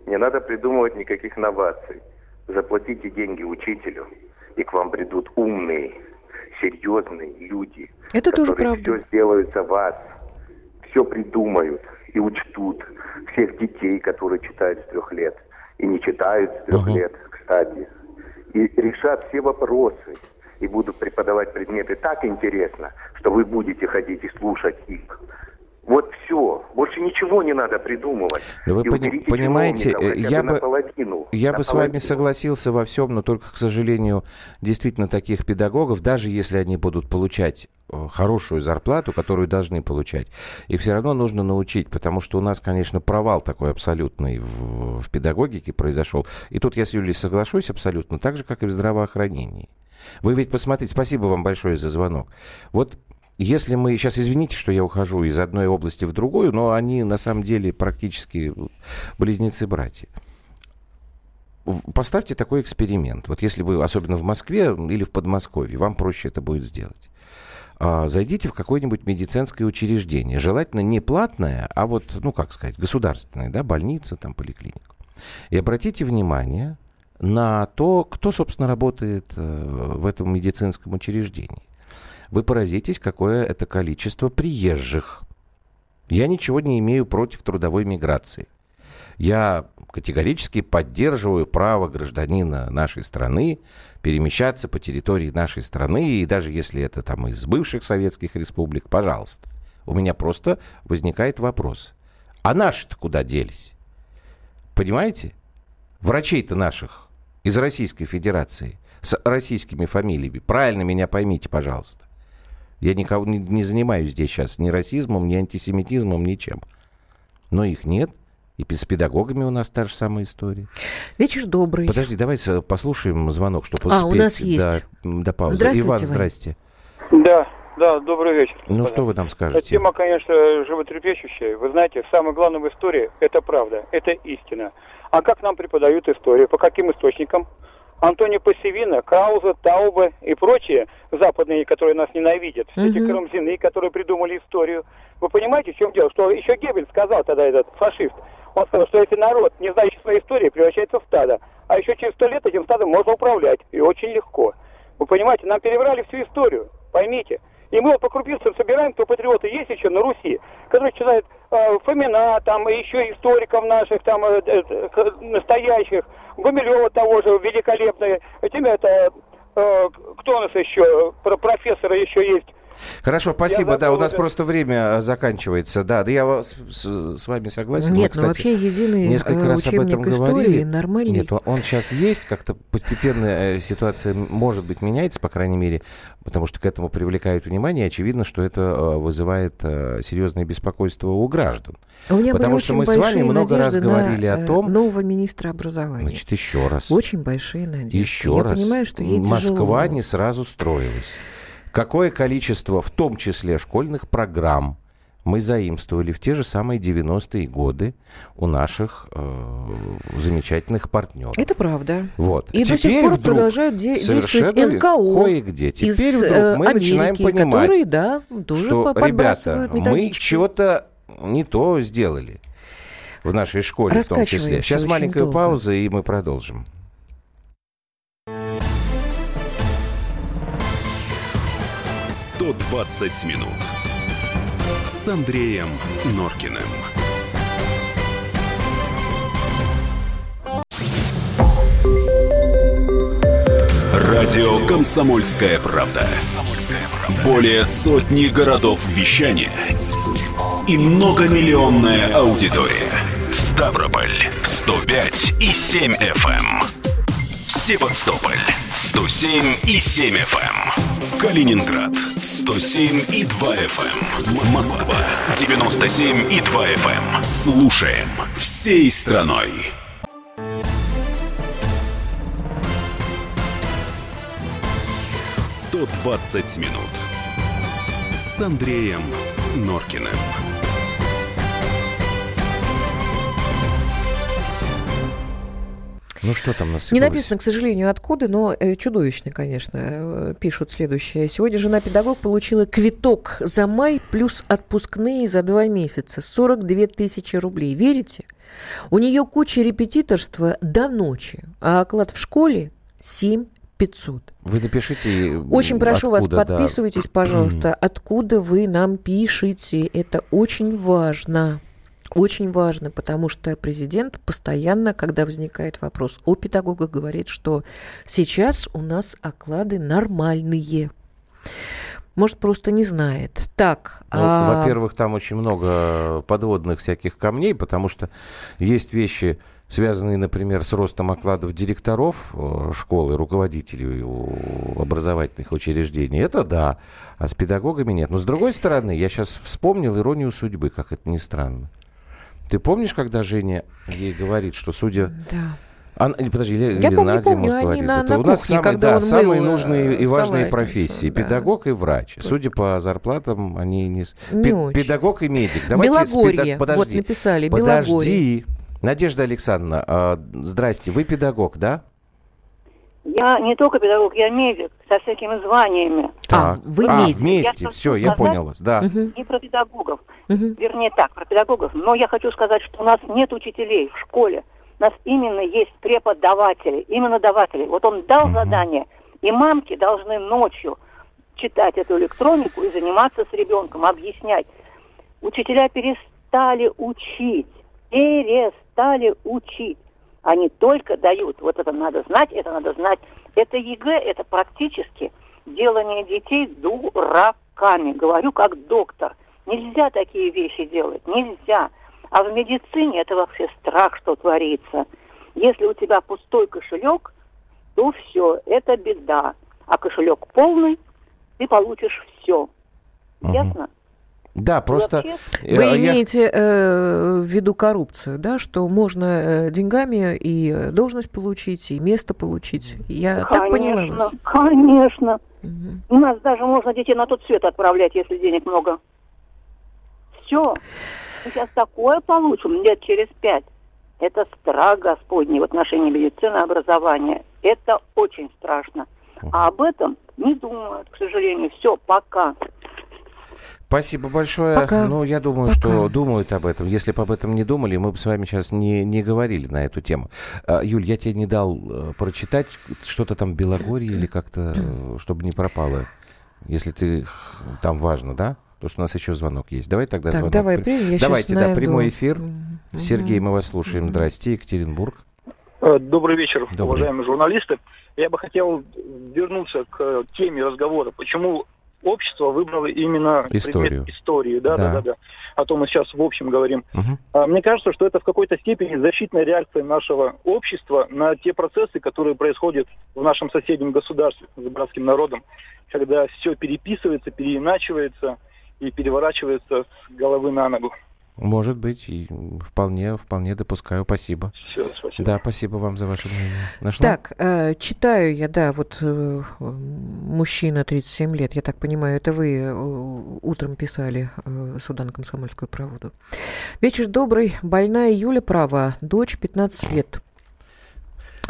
S9: не надо придумывать никаких новаций. Заплатите деньги учителю, и к вам придут умные, серьезные люди,
S2: Это
S9: которые
S2: тоже правда.
S9: все сделают за вас, все придумают и учтут всех детей, которые читают с трех лет и не читают с трех uh-huh. лет, кстати, и решат все вопросы и будут преподавать предметы так интересно, что вы будете ходить и слушать их. Вот все. Больше ничего не надо придумывать.
S1: Вы пони- понимаете, я бы, я бы с вами согласился во всем, но только, к сожалению, действительно таких педагогов, даже если они будут получать э, хорошую зарплату, которую должны получать, их все равно нужно научить, потому что у нас, конечно, провал такой абсолютный в, в педагогике произошел. И тут я с Юлией соглашусь абсолютно, так же, как и в здравоохранении. Вы ведь посмотрите, спасибо вам большое за звонок. Вот если мы, сейчас извините, что я ухожу из одной области в другую, но они на самом деле практически близнецы-братья. Поставьте такой эксперимент. Вот если вы, особенно в Москве или в Подмосковье, вам проще это будет сделать. А, зайдите в какое-нибудь медицинское учреждение. Желательно не платное, а вот, ну как сказать, государственное, да, больница, там, поликлиника. И обратите внимание на то, кто, собственно, работает э, в этом медицинском учреждении вы поразитесь, какое это количество приезжих. Я ничего не имею против трудовой миграции. Я категорически поддерживаю право гражданина нашей страны перемещаться по территории нашей страны, и даже если это там из бывших советских республик, пожалуйста. У меня просто возникает вопрос. А наши-то куда делись? Понимаете? Врачей-то наших из Российской Федерации с российскими фамилиями. Правильно меня поймите, пожалуйста. Я никого не, не занимаюсь здесь сейчас ни расизмом, ни антисемитизмом, ничем. Но их нет. И с педагогами у нас та же самая история.
S2: Вечер добрый.
S1: Подожди, давай послушаем звонок, чтобы
S2: успеть. А, у нас есть.
S1: До, до паузы. Здравствуйте, Иван, здрасте.
S10: Да, да, добрый вечер.
S1: Ну, что вы там скажете?
S10: Тема, конечно, животрепещущая. Вы знаете, самое главное в истории – это правда, это истина. А как нам преподают историю? По каким источникам? Антонио Пассивина, Крауза, Таубе и прочие западные, которые нас ненавидят, все эти карамзины, которые придумали историю. Вы понимаете, в чем дело? Что еще Геббель сказал тогда, этот фашист, он сказал, что если народ, не знающий своей истории, превращается в стадо, а еще через сто лет этим стадом можно управлять, и очень легко. Вы понимаете, нам переврали всю историю, поймите. И мы вот по крупицам собираем, кто патриоты есть еще на Руси, которые читают э, Фомина, там, еще историков наших, там, э, э, настоящих, Гумилева того же, великолепные. Этим это, э, кто у нас еще, про профессора еще есть,
S1: Хорошо, спасибо. Я да, у нас просто время э, заканчивается. Да, да я с, с, с вами согласен.
S2: Нет, Мы, ну вообще единый несколько э, раз об этом истории говорили. нормальный.
S1: Нет, он, сейчас есть, как-то постепенно ситуация может быть меняется, по крайней мере, потому что к этому привлекают внимание. Очевидно, что это вызывает серьезное беспокойство у граждан.
S2: У меня
S1: потому что мы с вами много раз говорили о том...
S2: нового министра образования.
S1: Значит, еще раз.
S2: Очень большие надежды.
S1: Еще Я раз. понимаю, что ей Москва тяжело. не сразу строилась. Какое количество, в том числе школьных программ, мы заимствовали в те же самые 90-е годы у наших э, замечательных партнеров.
S2: Это правда.
S1: Вот.
S2: И
S1: Теперь
S2: до сих пор продолжают де- действовать НКО.
S1: Кое-где. Теперь из, вдруг мы Америки, начинаем понимать,
S2: которые, да, тоже
S1: что, ребята, мы что-то не то сделали в нашей школе в том числе. Сейчас маленькая долго. пауза, и мы продолжим.
S4: 120 минут с Андреем Норкиным. Радио «Комсомольская правда». Более сотни городов вещания и многомиллионная аудитория. Ставрополь 105 и 7 FM. Эм. Севастополь 107 и 7 FM. Калининград 107 и 2 FM. Эм. Москва 97 и 2 FM. Эм. Слушаем всей страной. «120 минут» с Андреем Норкиным.
S1: Ну что там насыпалось?
S2: Не написано, к сожалению, откуда, но э, чудовищно, конечно. Э, пишут следующее. Сегодня жена-педагог получила квиток за май плюс отпускные за два месяца. 42 тысячи рублей. Верите? У нее куча репетиторства до ночи, а оклад в школе 7 500.
S1: Вы напишите.
S2: Очень прошу откуда, вас, подписывайтесь, да. пожалуйста, откуда вы нам пишете. Это очень важно очень важно, потому что президент постоянно, когда возникает вопрос о педагогах, говорит, что сейчас у нас оклады нормальные. Может, просто не знает. Так.
S1: Ну, а... Во-первых, там очень много подводных всяких камней, потому что есть вещи, связанные, например, с ростом окладов директоров э, школы, руководителей образовательных учреждений. Это да, а с педагогами нет. Но с другой стороны, я сейчас вспомнил иронию судьбы, как это ни странно. Ты помнишь, когда Женя ей говорит, что судя...
S2: Да.
S1: Она, подожди,
S2: Я или помню, Надя, помню, может, говорит. На, это на у нас кухне, самые, да, самые нужные и важные профессии. Да. Педагог и врач. Судя по зарплатам, они не... не Пе- педагог и медик. Давайте Белогорье, педаг... подожди, вот написали,
S1: Подожди. Белогорье. Надежда Александровна, э, здрасте, вы педагог, да?
S11: Я не только педагог, я медик со всякими званиями.
S1: Так. А, вы а, медик. вместе, я все, я понял вас, да.
S11: Не про педагогов, угу. вернее так, про педагогов, но я хочу сказать, что у нас нет учителей в школе. У нас именно есть преподаватели, именно даватели. Вот он дал угу. задание, и мамки должны ночью читать эту электронику и заниматься с ребенком, объяснять. Учителя перестали учить, перестали учить. Они только дают. Вот это надо знать, это надо знать. Это ЕГЭ, это практически делание детей дураками. Говорю как доктор. Нельзя такие вещи делать, нельзя. А в медицине это вообще страх, что творится. Если у тебя пустой кошелек, то все, это беда. А кошелек полный, ты получишь все. Угу. Ясно?
S1: Да, просто...
S2: Вы я... имеете э, в виду коррупцию, да, что можно э, деньгами и должность получить, и место получить. Я конечно, так поняла вас?
S11: Конечно. Угу. У нас даже можно детей на тот свет отправлять, если денег много. Все. Мы сейчас такое получим лет через пять. Это страх Господний в отношении медицины и образования. Это очень страшно. А об этом не думают, к сожалению. Все, пока.
S1: Спасибо большое. Пока. Ну, я думаю, Пока. что думают об этом. Если бы об этом не думали, мы бы с вами сейчас не, не говорили на эту тему. А, Юль, я тебе не дал э, прочитать что-то там Белогорье или как-то, э, чтобы не пропало. Если ты там важно, да? Потому что у нас еще звонок есть. Давай тогда так, звонок.
S2: Давай, при... я
S1: Давайте, да,
S2: найду.
S1: прямой эфир. Угу. Сергей, мы вас слушаем. Здрасте, Екатеринбург.
S12: Э, добрый вечер, Добрый. уважаемые журналисты. Я бы хотел вернуться к теме разговора. Почему общество выбрало именно
S1: историю.
S12: предмет истории, да, да, да, да, О том мы сейчас в общем говорим. Угу. Мне кажется, что это в какой-то степени защитная реакция нашего общества на те процессы, которые происходят в нашем соседнем государстве с братским народом, когда все переписывается, переиначивается и переворачивается с головы на ногу.
S1: Может быть, и вполне, вполне допускаю. Спасибо.
S12: Все, спасибо.
S1: Да, спасибо вам за ваше мнение.
S2: Нашла? Так, э, читаю я, да, вот э, мужчина 37 лет, я так понимаю, это вы э, утром писали э, сюда на Комсомольскую правду. Вечер добрый, больная Юля права, дочь 15 лет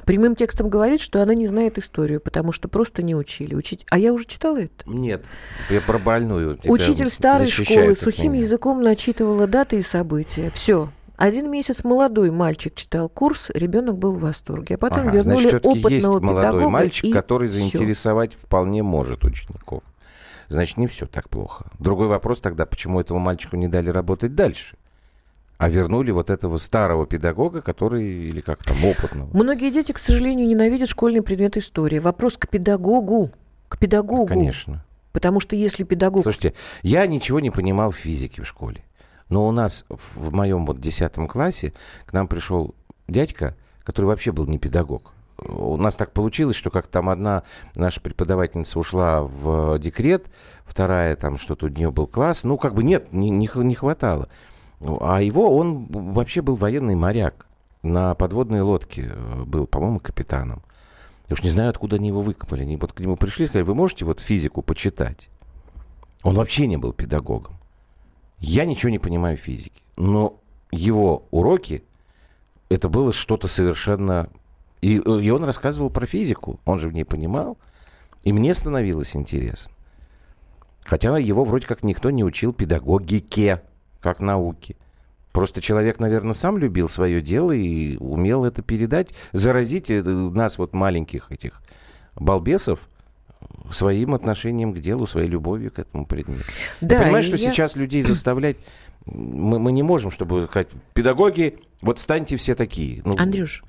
S2: прямым текстом говорит, что она не знает историю, потому что просто не учили. Учить... А я уже читала это?
S1: Нет, я про больную.
S2: Учитель старой школы сухим языком начитывала даты и события. Все. Один месяц молодой мальчик читал курс, ребенок был в восторге. А потом ага, вернули значит, опытного есть
S1: молодой мальчик, который заинтересовать все. вполне может учеников. Значит, не все так плохо. Другой вопрос тогда, почему этому мальчику не дали работать дальше? А вернули вот этого старого педагога, который, или как там, опытного.
S2: Многие дети, к сожалению, ненавидят школьный предмет истории. Вопрос к педагогу. К педагогу.
S1: Конечно.
S2: Потому что если педагог...
S1: Слушайте, я ничего не понимал в физике в школе. Но у нас в моем вот десятом классе к нам пришел дядька, который вообще был не педагог. у нас так получилось, что как там одна наша преподавательница ушла в декрет, вторая там что-то у нее был класс. Ну, как бы нет, не, не, не хватало. А его, он вообще был военный моряк. На подводной лодке э, был, по-моему, капитаном. Я уж не знаю, откуда они его выкопали. Они вот к нему пришли и сказали, вы можете вот физику почитать? Он вообще не был педагогом. Я ничего не понимаю в физике. Но его уроки, это было что-то совершенно и, и он рассказывал про физику, он же в ней понимал. И мне становилось интересно. Хотя его вроде как никто не учил педагогике, как науке. Просто человек, наверное, сам любил свое дело и умел это передать, заразить э, нас, вот маленьких этих балбесов, своим отношением к делу, своей любовью к этому предмету. Да, Ты понимаешь, что я... сейчас людей заставлять... Мы, мы не можем, чтобы сказать, педагоги, вот станьте все такие.
S2: Ну... Андрюш,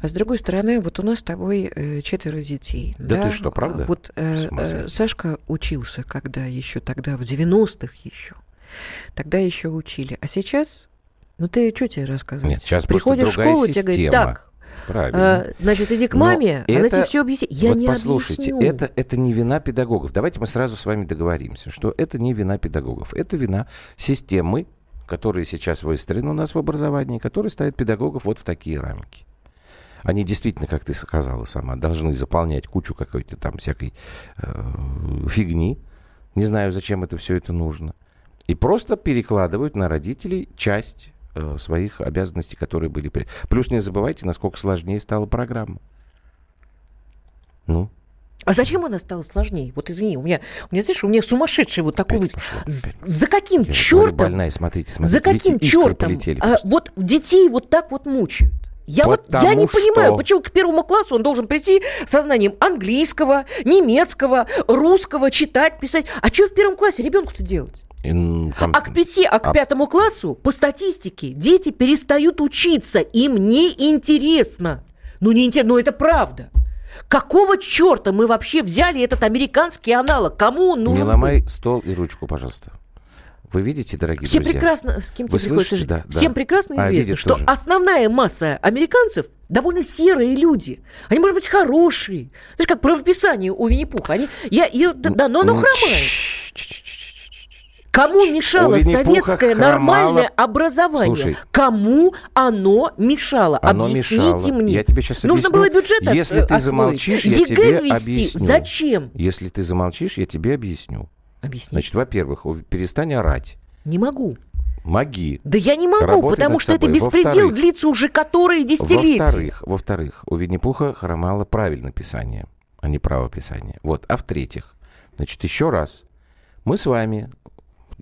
S2: а с другой стороны, вот у нас с тобой э, четверо детей.
S1: Да, да ты что, правда?
S2: Вот э, э, Сашка учился, когда еще тогда, в 90-х еще. Тогда еще учили. А сейчас, ну ты что тебе рассказывать?
S1: Нет, сейчас Приходишь в школу, система. тебе говорят, так,
S2: Правильно. А, значит, иди к маме, Но она это, тебе все объяснит. Я вот не
S1: послушайте,
S2: объясню.
S1: Это, это не вина педагогов. Давайте мы сразу с вами договоримся, что это не вина педагогов. Это вина системы, которые сейчас выстроены у нас в образовании, которые ставят педагогов вот в такие рамки. Они действительно, как ты сказала сама, должны заполнять кучу какой-то там всякой э, фигни. Не знаю, зачем это все это нужно. И просто перекладывают на родителей часть э, своих обязанностей, которые были. Плюс не забывайте, насколько сложнее стала программа.
S2: Ну, а зачем она стала сложнее? Вот извини, у меня, у меня знаешь, у меня сумасшедший вот такой вот. За каким Я чертом?
S1: Больная, смотрите, смотрите,
S2: за каким чертом? А, вот детей вот так вот мучают. Я вот я не что... понимаю, почему к первому классу он должен прийти со знанием английского, немецкого, русского, читать, писать. А что в первом классе ребенку-то делать? Там... А к пяти, а к а... пятому классу, по статистике, дети перестают учиться, им не интересно. Ну, не интересно, но это правда. Какого черта мы вообще взяли этот американский аналог? Кому он нужен?
S1: Не ломай стол и ручку, пожалуйста. Вы видите, дорогие
S2: Всем
S1: друзья?
S2: прекрасно, с кем Вы тебе слышите? Да, да. Всем прекрасно а, известно, что тоже. основная масса американцев довольно серые люди. Они, может быть, хорошие. Знаешь, как правописание у Винни-Пуха. Они, я, я, да, но оно хромает. Кому мешало советское хромало... нормальное образование? Слушай, Кому оно мешало?
S1: Оно
S2: Объясните
S1: мешало.
S2: мне.
S1: Я тебе сейчас
S2: Нужно было бюджет
S1: Если ты замолчишь, я
S2: ЕГЭ
S1: тебе
S2: ввести.
S1: объясню.
S2: Зачем?
S1: Если ты замолчишь, я тебе объясню.
S2: Объясни.
S1: Значит, во-первых, перестань орать.
S2: Не могу.
S1: Моги.
S2: Да я не могу, Работай потому что собой. это беспредел длится уже которые десятилетия.
S1: Во-вторых, во-вторых, у Винни-Пуха хромало правильное писание, а не правописание. Вот. А в-третьих, значит, еще раз, мы с вами,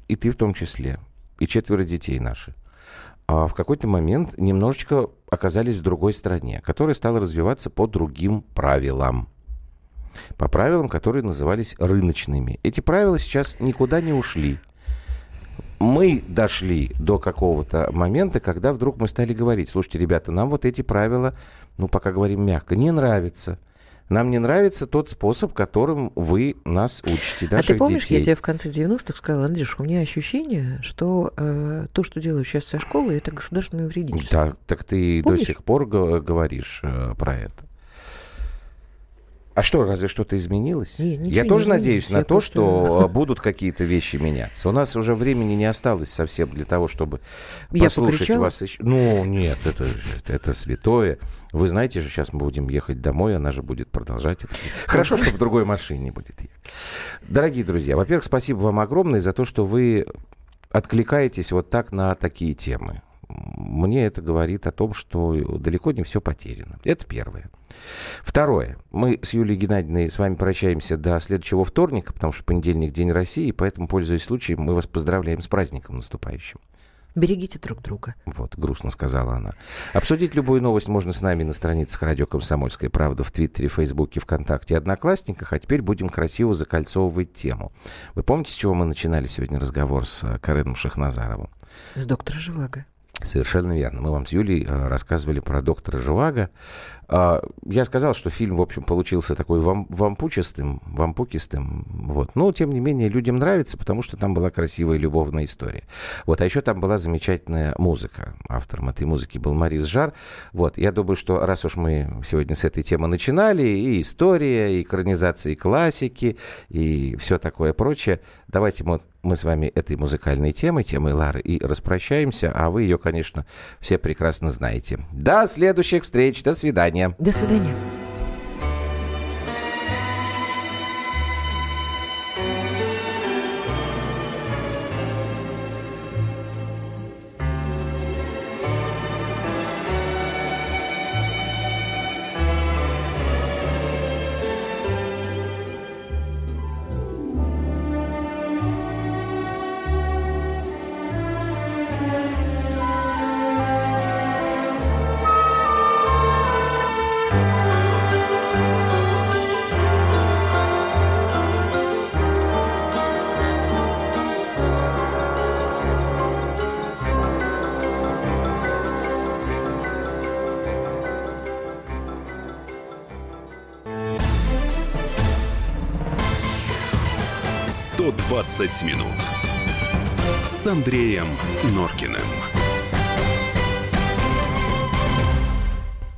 S1: и ты в том числе, и четверо детей наши, а в какой-то момент немножечко оказались в другой стране, которая стала развиваться по другим правилам по правилам, которые назывались рыночными. Эти правила сейчас никуда не ушли. Мы дошли до какого-то момента, когда вдруг мы стали говорить, слушайте, ребята, нам вот эти правила, ну, пока говорим мягко, не нравятся. Нам не нравится тот способ, которым вы нас учите.
S2: А ты помнишь, детей. я тебе в конце 90-х сказала, Андрюш, у меня ощущение, что э, то, что делаю сейчас со школы, это государственное вредительство.
S1: Да, так ты помнишь? до сих пор говоришь э, про это. А что, разве что-то изменилось? Не, я тоже надеюсь на то, просто... что будут какие-то вещи меняться. У нас уже времени не осталось совсем для того, чтобы я послушать покричала? вас еще. Ну, нет, это, это святое. Вы знаете же, сейчас мы будем ехать домой, она же будет продолжать это. Хорошо, что в другой машине будет ехать. Дорогие друзья, во-первых, спасибо вам огромное за то, что вы откликаетесь вот так на такие темы мне это говорит о том, что далеко не все потеряно. Это первое. Второе. Мы с Юлией Геннадьевной с вами прощаемся до следующего вторника, потому что понедельник День России, поэтому, пользуясь случаем, мы вас поздравляем с праздником наступающим.
S2: Берегите друг друга.
S1: Вот, грустно сказала она. Обсудить любую новость можно с нами на страницах радио «Комсомольская правда» в Твиттере, Фейсбуке, ВКонтакте и Одноклассниках, а теперь будем красиво закольцовывать тему. Вы помните, с чего мы начинали сегодня разговор с Кареном Шахназаровым?
S2: С доктора Живаго.
S1: Совершенно верно. Мы вам с Юлей э, рассказывали про доктора Живаго. А, я сказал, что фильм, в общем, получился такой вам, вампучистым, вампукистым. Вот. Но, тем не менее, людям нравится, потому что там была красивая любовная история. Вот. А еще там была замечательная музыка. Автором этой музыки был Марис Жар. Вот. Я думаю, что раз уж мы сегодня с этой темы начинали, и история, и экранизация классики, и все такое прочее, давайте мы, мы с вами этой музыкальной темой, темой Лары, и распрощаемся, а вы ее, конечно, все прекрасно знаете. До следующих встреч, до свидания свидания.
S2: До свидания.
S4: 120 минут